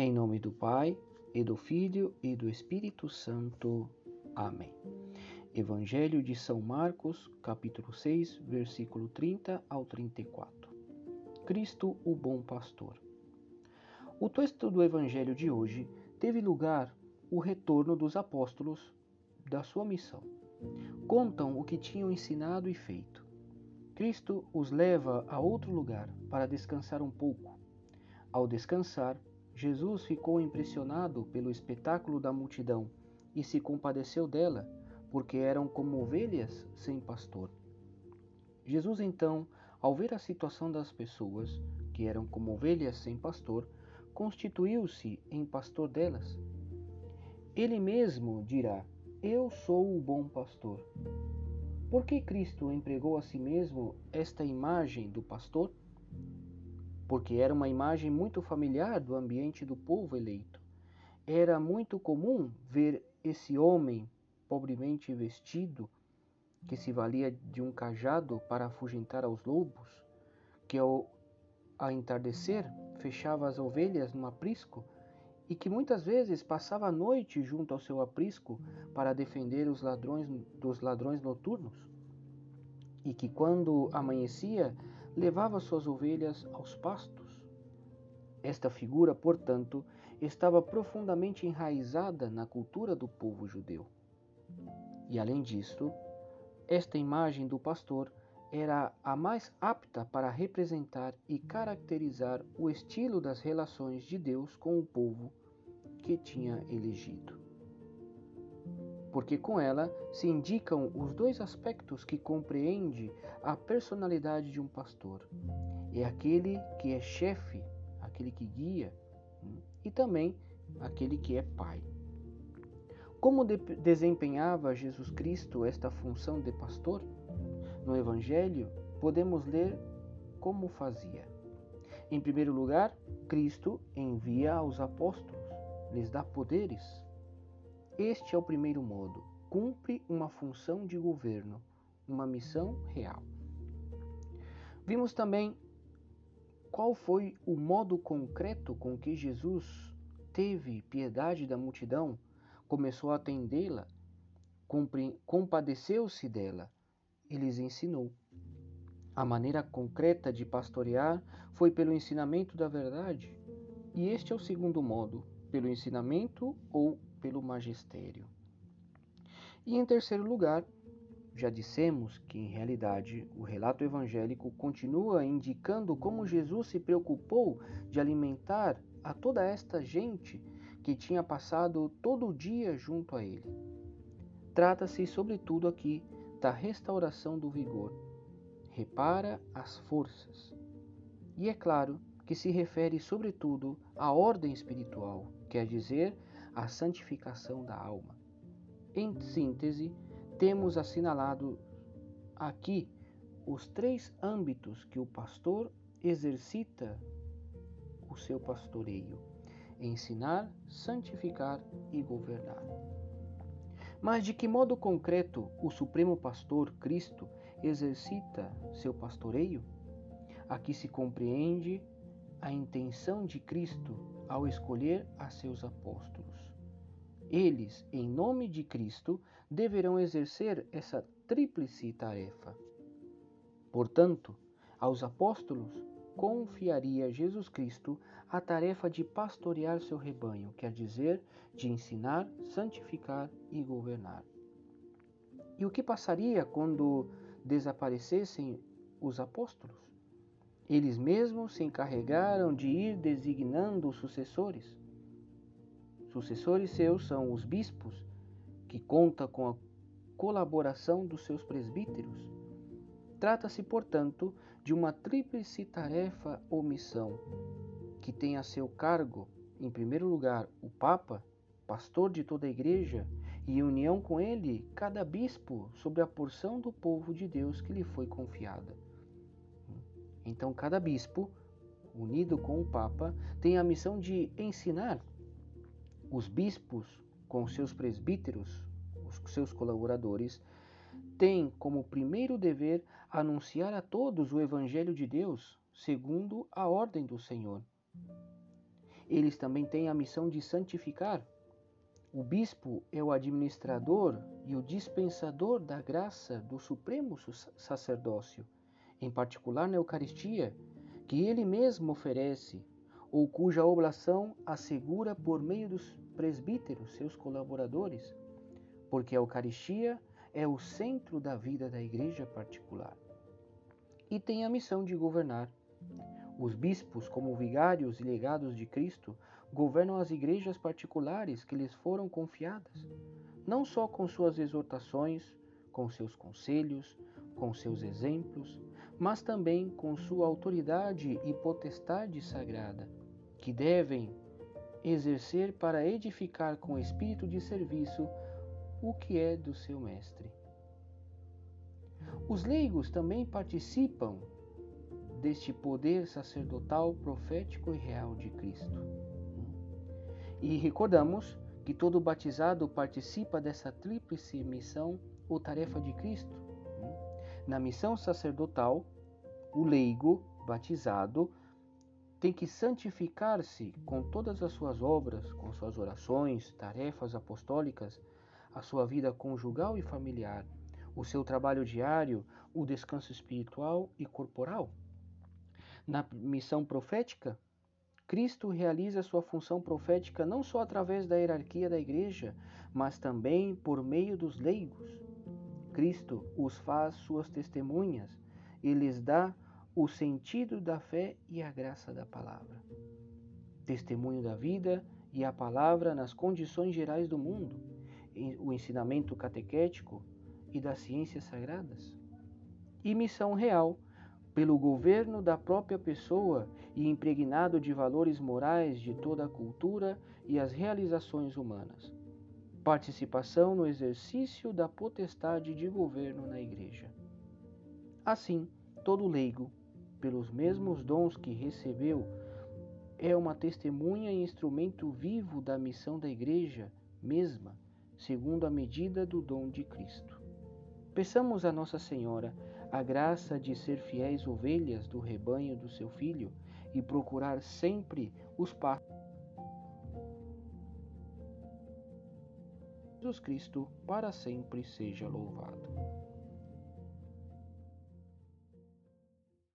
Em nome do Pai, e do Filho e do Espírito Santo. Amém. Evangelho de São Marcos, capítulo 6, versículo 30 ao 34. Cristo, o bom pastor. O texto do Evangelho de hoje teve lugar o retorno dos apóstolos da sua missão. Contam o que tinham ensinado e feito. Cristo os leva a outro lugar para descansar um pouco. Ao descansar, Jesus ficou impressionado pelo espetáculo da multidão e se compadeceu dela, porque eram como ovelhas sem pastor. Jesus então, ao ver a situação das pessoas, que eram como ovelhas sem pastor, constituiu-se em pastor delas. Ele mesmo dirá: Eu sou o bom pastor. Por que Cristo empregou a si mesmo esta imagem do pastor? Porque era uma imagem muito familiar do ambiente do povo eleito. Era muito comum ver esse homem pobremente vestido, que se valia de um cajado para afugentar aos lobos, que ao, ao entardecer fechava as ovelhas no aprisco e que muitas vezes passava a noite junto ao seu aprisco para defender os ladrões dos ladrões noturnos, e que quando amanhecia levava suas ovelhas aos pastos. Esta figura, portanto, estava profundamente enraizada na cultura do povo judeu. E além disto, esta imagem do pastor era a mais apta para representar e caracterizar o estilo das relações de Deus com o povo que tinha elegido porque com ela se indicam os dois aspectos que compreende a personalidade de um pastor. É aquele que é chefe, aquele que guia, hum, e também aquele que é pai. Como de desempenhava Jesus Cristo esta função de pastor? No Evangelho, podemos ler como fazia. Em primeiro lugar, Cristo envia aos apóstolos, lhes dá poderes, este é o primeiro modo. Cumpre uma função de governo, uma missão real. Vimos também qual foi o modo concreto com que Jesus teve piedade da multidão, começou a atendê-la, compadeceu-se dela e lhes ensinou. A maneira concreta de pastorear foi pelo ensinamento da verdade, e este é o segundo modo, pelo ensinamento ou pelo magistério. E em terceiro lugar, já dissemos que, em realidade, o relato evangélico continua indicando como Jesus se preocupou de alimentar a toda esta gente que tinha passado todo o dia junto a ele. Trata-se, sobretudo, aqui da restauração do vigor. Repara as forças. E é claro que se refere, sobretudo, à ordem espiritual, quer dizer, a santificação da alma. Em síntese, temos assinalado aqui os três âmbitos que o pastor exercita o seu pastoreio: ensinar, santificar e governar. Mas de que modo concreto o Supremo Pastor Cristo exercita seu pastoreio? Aqui se compreende a intenção de Cristo ao escolher a seus apóstolos. Eles, em nome de Cristo, deverão exercer essa tríplice tarefa. Portanto, aos apóstolos confiaria Jesus Cristo a tarefa de pastorear seu rebanho, quer dizer, de ensinar, santificar e governar. E o que passaria quando desaparecessem os apóstolos? Eles mesmos se encarregaram de ir designando os sucessores. Sucessores seus são os bispos, que conta com a colaboração dos seus presbíteros. Trata-se, portanto, de uma tríplice tarefa ou missão, que tem a seu cargo, em primeiro lugar, o Papa, pastor de toda a Igreja, e em união com ele, cada bispo sobre a porção do povo de Deus que lhe foi confiada. Então, cada bispo, unido com o Papa, tem a missão de ensinar os bispos, com seus presbíteros, os seus colaboradores, têm como primeiro dever anunciar a todos o Evangelho de Deus, segundo a ordem do Senhor. eles também têm a missão de santificar. O bispo é o administrador e o dispensador da graça do supremo sacerdócio, em particular na Eucaristia, que ele mesmo oferece, ou cuja oblação assegura por meio dos presbíteros, seus colaboradores, porque a Eucaristia é o centro da vida da igreja particular. E tem a missão de governar. Os bispos, como vigários e legados de Cristo, governam as igrejas particulares que lhes foram confiadas, não só com suas exortações, com seus conselhos, com seus exemplos, mas também com sua autoridade e potestade sagrada, que devem exercer para edificar com espírito de serviço o que é do seu mestre. Os leigos também participam deste poder sacerdotal, profético e real de Cristo. E recordamos que todo batizado participa dessa tríplice missão ou tarefa de Cristo. Na missão sacerdotal, o leigo batizado tem que santificar-se com todas as suas obras, com suas orações, tarefas apostólicas, a sua vida conjugal e familiar, o seu trabalho diário, o descanso espiritual e corporal. Na missão profética, Cristo realiza sua função profética não só através da hierarquia da igreja, mas também por meio dos leigos. Cristo os faz suas testemunhas e lhes dá o sentido da fé e a graça da palavra. Testemunho da vida e a palavra nas condições gerais do mundo, o ensinamento catequético e das ciências sagradas. E missão real, pelo governo da própria pessoa e impregnado de valores morais de toda a cultura e as realizações humanas. Participação no exercício da potestade de governo na Igreja. Assim, todo leigo, pelos mesmos dons que recebeu, é uma testemunha e instrumento vivo da missão da Igreja mesma, segundo a medida do dom de Cristo. Peçamos a Nossa Senhora a graça de ser fiéis ovelhas do rebanho do seu Filho e procurar sempre os passos. Jesus Cristo para sempre seja louvado.